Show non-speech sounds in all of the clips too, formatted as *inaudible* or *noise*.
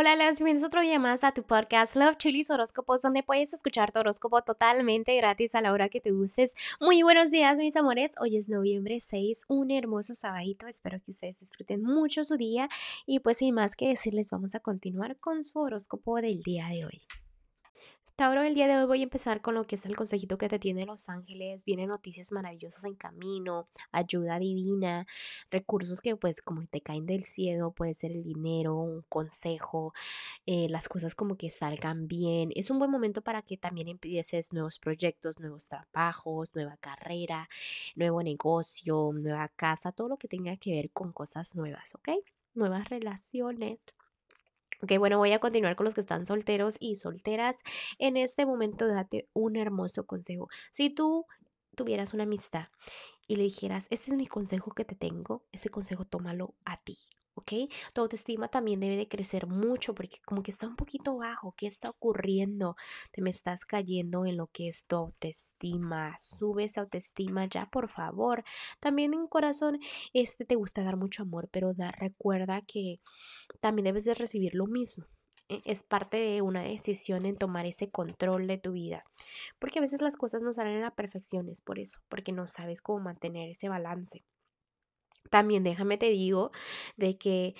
Hola, las bienvenidos otro día más a tu podcast Love Chilis Horóscopos, donde puedes escuchar tu horóscopo totalmente gratis a la hora que te gustes. Muy buenos días, mis amores. Hoy es noviembre 6, un hermoso sabadito. Espero que ustedes disfruten mucho su día. Y pues sin más que decirles, vamos a continuar con su horóscopo del día de hoy. Tauro, el día de hoy voy a empezar con lo que es el consejito que te tiene Los Ángeles. Vienen noticias maravillosas en camino, ayuda divina, recursos que pues como te caen del cielo, puede ser el dinero, un consejo, eh, las cosas como que salgan bien. Es un buen momento para que también empieces nuevos proyectos, nuevos trabajos, nueva carrera, nuevo negocio, nueva casa, todo lo que tenga que ver con cosas nuevas, ¿ok? Nuevas relaciones. Ok, bueno, voy a continuar con los que están solteros y solteras. En este momento, date un hermoso consejo. Si tú tuvieras una amistad y le dijeras, este es mi consejo que te tengo, ese consejo tómalo a ti, ¿ok? Tu autoestima también debe de crecer mucho porque como que está un poquito bajo. ¿Qué está ocurriendo? Te me estás cayendo en lo que es tu autoestima. Sube esa autoestima ya, por favor. También en corazón, este te gusta dar mucho amor, pero da, recuerda que también debes de recibir lo mismo e, es parte de una decisión en tomar ese control de tu vida. Porque a veces las cosas no salen a la perfección, es por eso, porque no sabes cómo mantener ese balance. También déjame te digo de que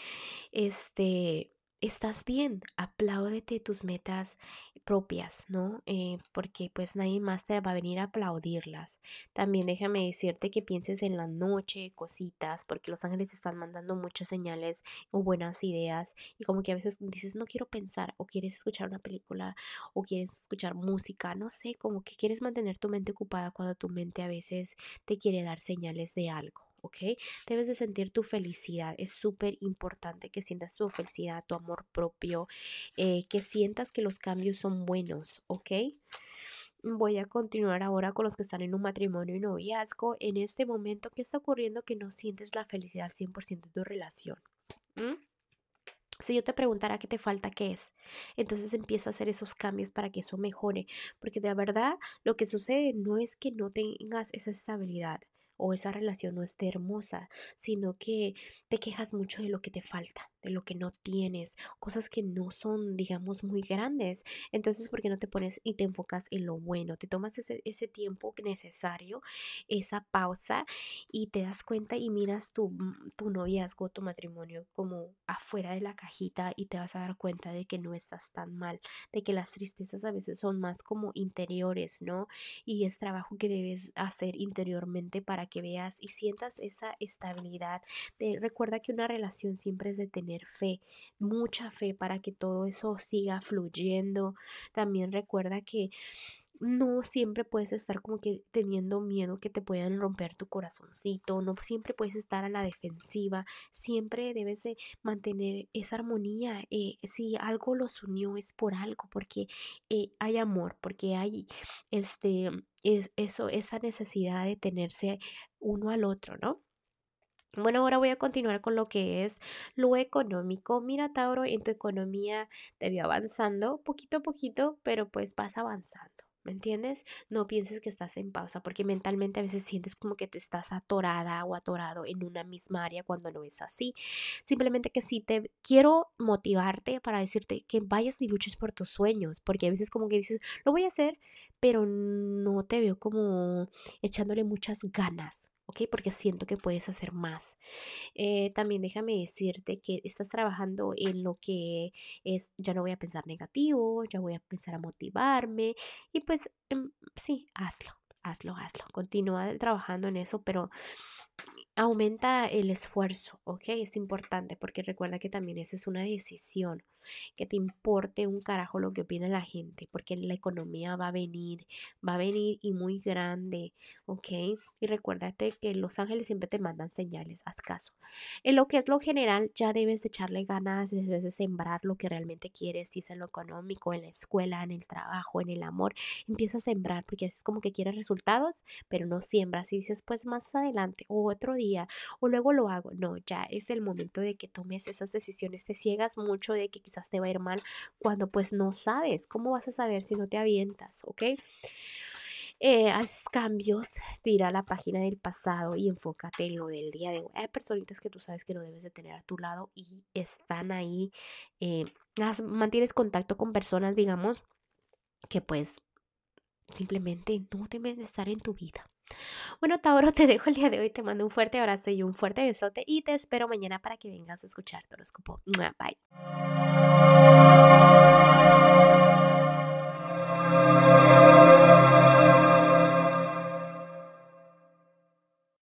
este estás bien, apláudete tus metas propias, ¿no? Eh, porque pues nadie más te va a venir a aplaudirlas. También déjame decirte que pienses en la noche, cositas, porque los ángeles están mandando muchas señales o buenas ideas y como que a veces dices no quiero pensar o quieres escuchar una película o quieres escuchar música, no sé, como que quieres mantener tu mente ocupada cuando tu mente a veces te quiere dar señales de algo. ¿Ok? Debes de sentir tu felicidad. Es súper importante que sientas tu felicidad, tu amor propio, eh, que sientas que los cambios son buenos, ¿ok? Voy a continuar ahora con los que están en un matrimonio y noviazgo. En este momento, ¿qué está ocurriendo que no sientes la felicidad al 100% de tu relación? Si yo te preguntara qué te falta, qué es, entonces empieza a hacer esos cambios para que eso mejore, porque de verdad lo que sucede no es que no tengas esa estabilidad, o esa relación no esté hermosa, sino que te quejas mucho de lo que te falta, de lo que no tienes, cosas que no son, digamos, muy grandes. Entonces, ¿por qué no te pones y te enfocas en lo bueno? Te tomas ese, tiempo necesario, esa pausa y te das cuenta y miras tu, mm, tu noviazgo, tu matrimonio como afuera de la cajita y te vas a dar cuenta de que no estás tan mal, de que las tristezas a veces son más como interiores, ¿no? Y es trabajo que debes hacer interiormente para que veas y sientas esa estabilidad. De, recuerda que una relación siempre es de tener fe, mucha fe para que todo eso siga fluyendo. También recuerda que no siempre puedes estar como que teniendo miedo que te puedan romper tu corazoncito, no siempre puedes estar a la defensiva, siempre debes de mantener esa armonía. Eh, si algo los unió es por algo, porque eh, hay amor, porque hay este, es, eso, esa necesidad de tenerse uno al otro, ¿no? Bueno, ahora voy a continuar con lo que es lo económico. Mira, Tauro, en tu economía te veo avanzando poquito a poquito, pero pues vas avanzando. ¿Me entiendes? No pienses que estás en pausa porque mentalmente a veces sientes como que te estás atorada o atorado en una misma área cuando no es así. Simplemente que sí te quiero motivarte para decirte que vayas y luches por tus sueños, porque a veces como que dices, lo voy a hacer, pero no te veo como echándole muchas ganas. ¿ok? Porque siento que puedes hacer más. Eh, también déjame decirte que estás trabajando en lo que es, ya no voy a pensar negativo, ya voy a pensar a motivarme y pues em, sí, hazlo, hazlo, hazlo. Continúa trabajando en eso, pero aumenta el esfuerzo, ¿ok? Es importante porque recuerda que también esa es una decisión, que te importe un carajo lo que opina la gente, porque la economía va a venir, va a venir y muy grande, ¿ok? Y recuérdate que los ángeles siempre te mandan señales, haz caso. En lo que es lo general, ya debes de echarle ganas, debes de sembrar lo que realmente quieres, si es en lo económico, en la escuela, en el trabajo, en el amor, empieza a sembrar, porque es como que quieres resultados, pero no siembras y dices, pues más adelante o otro día o luego lo hago. No, ya es el momento de que tomes esas decisiones. Te ciegas mucho de que quizás te va a ir mal cuando pues no sabes. ¿Cómo vas a saber si no te avientas? ¿Ok? Eh, haces cambios, tira la página del pasado y enfócate en lo del día de hoy. Hay personitas que tú sabes que no debes de tener a tu lado y están ahí eh, mantienes contacto con personas, digamos, que pues simplemente no deben estar en tu vida. Bueno, Tauro, *laughs* te dejo el día de hoy, te mando un fuerte abrazo y un fuerte besote y te espero mañana para que vengas a escuchar tu horóscopo. Bye.